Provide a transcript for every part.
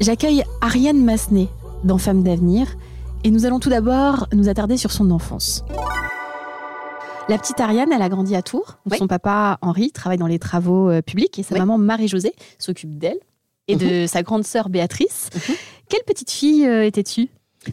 J'accueille Ariane Massenet dans Femmes d'avenir et nous allons tout d'abord nous attarder sur son enfance. La petite Ariane, elle a grandi à Tours. où Oui. Son papa Henri travaille dans les travaux euh, publics et sa Oui. maman Marie-Josée s'occupe d'elle et de sa grande sœur Béatrice. Mhm. Quelle petite fille euh, étais-tu?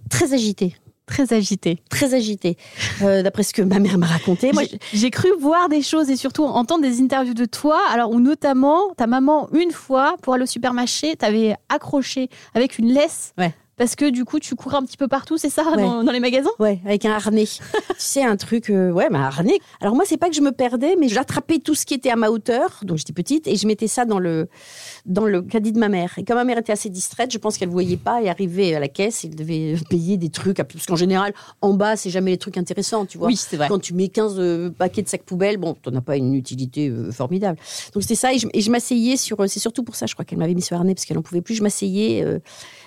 Très agitée, Très agitée. très agitée. Euh, D'après ce que ma mère m'a raconté, moi, J'ai- cru voir des choses et surtout entendre des interviews de toi, alors où notamment ta maman, une fois, pour aller au supermarché, t'avait accroché avec une laisse. Ouais. Parce que du coup, tu courais un petit peu partout, c'est ça, Ouais. dans, dans les magasins? Ouais, avec un harnais. tu sais, un truc, euh, ouais, mais un harnais. Alors moi, c'est pas que je me perdais, mais j'attrapais tout ce qui était à ma hauteur, donc j'étais petite, et je mettais ça dans le dans le caddie de ma mère. Et comme ma mère était assez distraite, je pense qu'elle voyait pas et arrivait à la caisse, elle devait payer des trucs, parce qu'en général, en bas, c'est jamais les trucs intéressants, tu vois. c'est vrai. Quand tu mets 15 euh, paquets de sacs poubelles, bon, t'en as pas une utilité euh, formidable. Donc c'était ça, et je, m'asseyais sur. C'est surtout pour ça, je crois qu'elle m'avait mis sur harnais parce qu'elle en pouvait plus. Je m'asseyais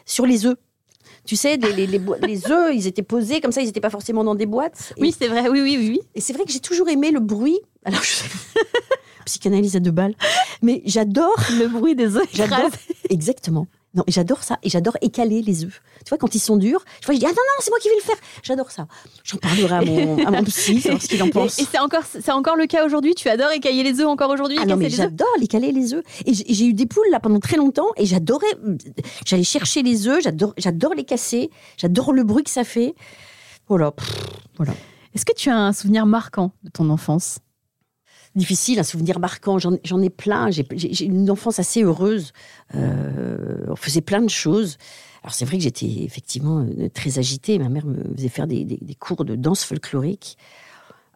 sur les œufs. Tu sais, les, les, les, œufs, ils étaient posés comme ça, ils n'étaient pas forcément dans des boîtes. Et, Oui, c'est vrai, oui, oui, oui. et c'est vrai que j'ai toujours aimé le bruit. Alors, je... psychanalyse à deux balles. Mais j'adore Le bruit des œufs. J'adore. Exactement. Non, et j'adore ça. Et j'adore écaler les œufs. Tu vois, quand ils sont durs, je, vois, je dis Ah non, non, c'est moi qui vais le faire. J'adore ça. J'en parlerai à mon, à mon psy, savoir ce qu'il en Et, pense. et c'est encore, c'est encore le cas aujourd'hui. Tu adores écailler les œufs encore aujourd'hui. Ah non, mais j'adore les caler les œufs. Et j'ai j'ai eu des poules là pendant très longtemps et j'adorais. J'allais chercher les œufs, j'adore, j'adore les casser, j'adore le bruit que ça fait. Voilà. Pff, voilà. Est-ce que tu as un souvenir marquant de ton enfance? Difficile, un souvenir marquant. J'en ai plein. J'ai une enfance assez heureuse. Euh, on faisait plein de choses. Alors c'est vrai que j'étais effectivement euh, très agitée. Ma mère me faisait faire des- des cours de danse folklorique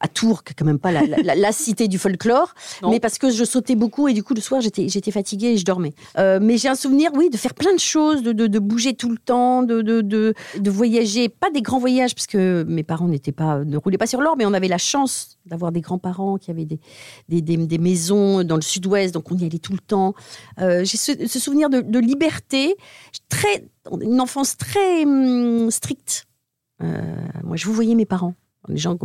à Tours, qui est quand même pas la, la- la- la cité du folklore, Non. mais parce que je sautais beaucoup et du coup le soir j'étais j'étais fatiguée et je dormais. Euh, mais j'ai un souvenir, oui, de faire plein de choses, de, de- de bouger tout le temps, de, de, de, de voyager, pas des grands voyages parce que mes parents n'étaient pas ne roulaient pas sur l'or, mais on avait la chance d'avoir des grands-parents qui avaient des, des, des- des maisons dans le sud-ouest, donc on y allait tout le temps. Euh, j'ai ce, ce souvenir de, de liberté, très, une enfance très hum, stricte. Euh, moi, je vous voyais mes parents. Les gens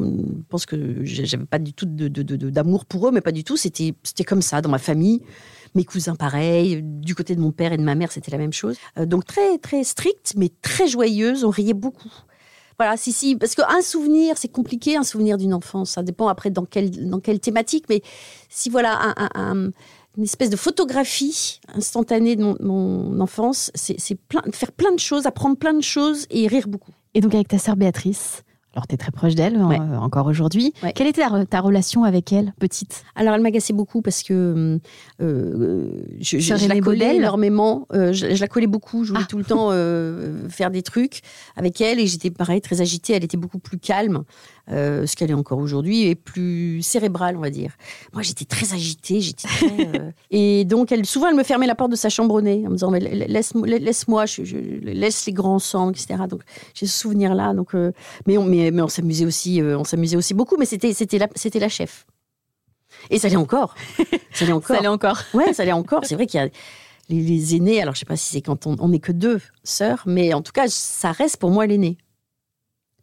pensent que j'avais pas du tout d'amour pour eux, mais pas du tout. C'était comme ça dans ma famille. Mes cousins, pareil. Du côté de mon père et de ma mère, c'était la même chose. Euh, donc très très stricte, mais très joyeuse. On riait beaucoup. Voilà, si, si, parce qu'un souvenir, c'est compliqué, un souvenir d'une enfance. Ça dépend après dans quelle, dans quelle thématique, mais si voilà, un- un- un- une espèce de photographie instantanée de mon, enfance, c'est faire plein de choses, apprendre plein de choses et rire beaucoup. Et donc avec ta sœur Béatrice, alors tu es très proche d'elle Ouais. euh, encore aujourd'hui. Ouais. Quelle était ta, ta relation avec elle, petite? Alors, elle m'agaçait beaucoup parce que euh, je, je- la collais énormément. euh, je, je la collais beaucoup. Je voulais Ah. tout le temps euh, faire des trucs avec elle et j'étais pareil très agitée. Elle était beaucoup plus calme, euh, ce qu'elle est encore aujourd'hui, et plus cérébrale, on va dire. Moi, j'étais très agitée. J'étais très, euh, et donc, elle souvent, elle me fermait la porte de sa chambre au nez en me disant mais laisse, laisse-moi, je, je- laisse les grands ensemble, etc. Donc, j'ai ce souvenir-là. Donc, euh, mais on, mais, mais on s'amusait aussi, on s'amusait aussi beaucoup. Mais c'était, c'était la, c'était la chef. Et ça l'est encore. Ça l'est encore. Ça allait encore. Ouais, ça l'est encore. C'est vrai qu'il y a les, aînés. Alors, je sais pas si c'est quand on on n'est que deux sœurs, mais en tout cas, ça reste pour moi l'aîné.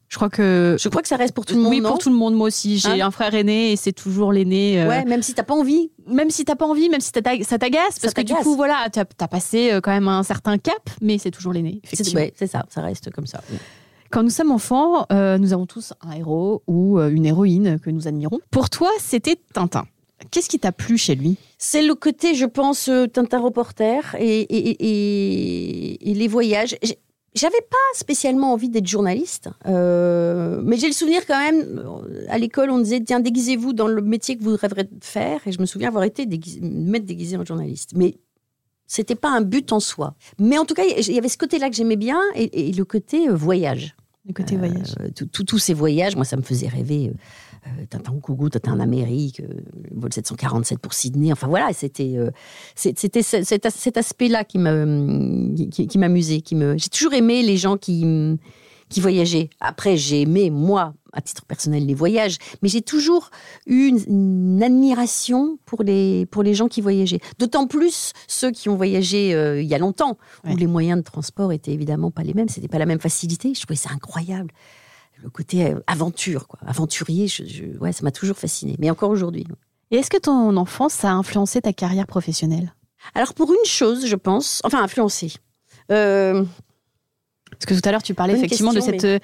Je crois que. Je crois que ça reste pour tout le monde. oui, non pour tout le monde, moi aussi. J'ai Hein un frère aîné et c'est toujours l'aîné. euh, Ouais, même si t'as pas envie. Même si t'as pas envie, même si ça t'ag- ça t'agace, parce que du coup, voilà, t'as as passé euh, quand même un certain cap, mais c'est toujours l'aîné. C'est ouais, ça. Ça reste comme ça. Quand nous sommes enfants, euh, nous avons tous un héros ou une héroïne que nous admirons. Pour toi, c'était Tintin. Qu'est-ce qui t'a plu chez lui? C'est le côté, je pense, Tintin reporter et, et, et- et- et les voyages. J'avais pas spécialement envie d'être journaliste, euh, mais j'ai le souvenir quand même, euh, à l'école, on disait, tiens, déguisez-vous dans le métier que vous rêverez de faire. Et je me souviens avoir été déguisé, déguisé en journaliste. Mais c'était pas un but en soi. Mais en tout cas, il y avait ce côté-là que j'aimais bien et, et le côté euh, voyage. Le côté voyage. Euh, tous ces voyages, moi, ça me faisait rêver. Euh, Tintin Congo, Tintin en Amérique, euh, vol 747 pour Sydney. Enfin voilà, c'était euh, c'était ce- cet, as- cet aspect-là qui me qui, qui m'amusait, qui me. J'ai toujours aimé les gens qui qui voyageaient. Après, j'ai aimé moi à titre personnel les voyages, mais j'ai toujours eu une, une admiration pour les pour les gens qui voyageaient. D'autant plus ceux qui ont voyagé euh, il y a longtemps, Ouais. où les moyens de transport étaient évidemment pas les mêmes, c'était pas la même facilité. Je trouvais ça incroyable le côté euh, aventure, quoi. aventurier, je, je- ouais, ça m'a toujours fasciné, mais encore aujourd'hui. Et est-ce que ton enfance a influencé ta carrière professionnelle? Alors pour une chose, je pense, enfin influencé. Euh, Parce que tout à l'heure, tu parlais Bonne effectivement de cette. euh,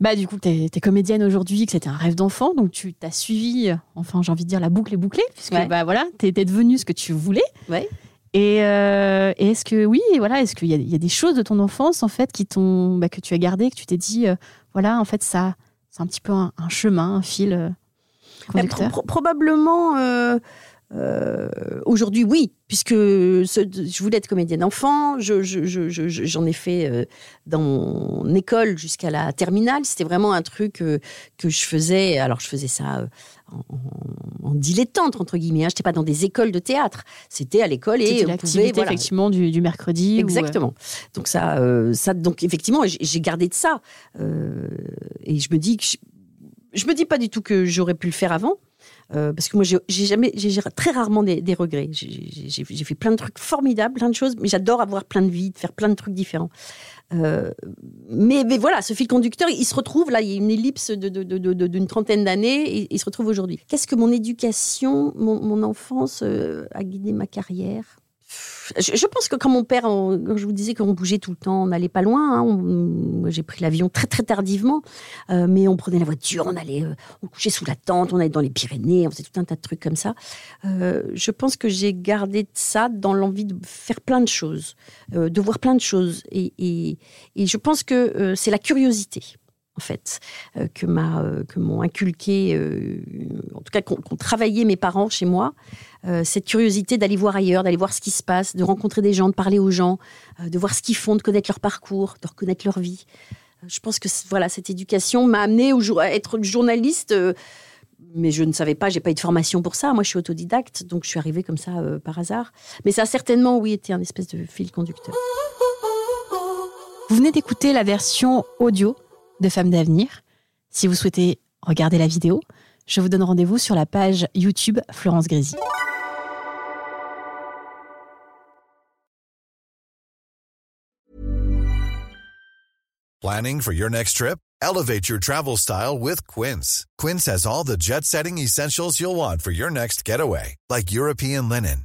Bah, du coup, tu es, comédienne aujourd'hui, que c'était un rêve d'enfant, donc tu t'as suivi, enfin, j'ai envie de dire, la boucle est bouclée, puisque Ouais. bah, voilà, tu étais devenue ce que tu voulais. Ouais. Et, euh, et est-ce que, oui, voilà, est-ce qu'il y, y a des choses de ton enfance, en fait, qui t'ont, bah, que tu as gardées, que tu t'es dit, euh, voilà, en fait, ça, c'est un petit peu un, un chemin, un fil euh, Mais conducteur? pro- pro- probablement euh, aujourd'hui, oui, puisque je voulais être comédienne enfant. je- je- je- je- je- J'en ai fait euh, dans mon école jusqu'à la terminale. C'était vraiment un truc euh, que je faisais. Alors, je faisais ça en, en- dilettante, entre guillemets. hein. Je n'étais pas dans des écoles de théâtre. C'était à l'école et C'était on pouvait, voilà, effectivement, du, du mercredi. ou, Exactement. Donc ça, ça, donc effectivement, j'ai gardé de ça, et je me dis que je, je me dis pas du tout que j'aurais pu le faire avant, euh, parce que moi, j'ai jamais, j'ai très rarement des, regrets. J'ai- fait plein de trucs formidables, plein de choses, mais j'adore avoir plein de vies, de faire plein de trucs différents. Euh, mais, voilà, ce fil conducteur, il se retrouve là, il y a une ellipse d'une trentaine d'années, il se retrouve aujourd'hui. Qu'est-ce que mon éducation, mon, mon enfance euh, a guidé ma carrière? Je, pense que quand mon père, je vous disais qu'on bougeait tout le temps, on n'allait pas loin. hein, j'ai pris l'avion très très tardivement, euh, mais on prenait la voiture, on allait, euh, on couchait sous la tente, on allait dans les Pyrénées, on faisait tout un tas de trucs comme ça. Euh, je pense que j'ai gardé ça dans l'envie de faire plein de choses, de voir plein de choses, et, je pense que c'est la curiosité. En fait, euh, euh, que m'ont inculqué, euh, en tout cas qu'ont travaillé mes parents chez moi, cette curiosité d'aller voir ailleurs, d'aller voir ce qui se passe, de rencontrer des gens, de parler aux gens, de voir ce qu'ils font, de connaître leur parcours, de reconnaître leur vie. Je pense que voilà, cette éducation m'a amené au jour- à être journaliste, mais je ne savais pas, j'ai pas eu de formation pour ça. Moi, je suis autodidacte, donc je suis arrivée comme ça par hasard. Mais ça a certainement, oui, été un espèce de fil conducteur. Vous venez d'écouter la version audio de Femmes d'avenir. Si vous souhaitez regarder la vidéo, je vous donne rendez-vous sur la page YouTube Florence Grésy. Planning for your next trip? Elevate your travel style with Quince. Quince has all the jet setting essentials you'll want for your next getaway, like European linen,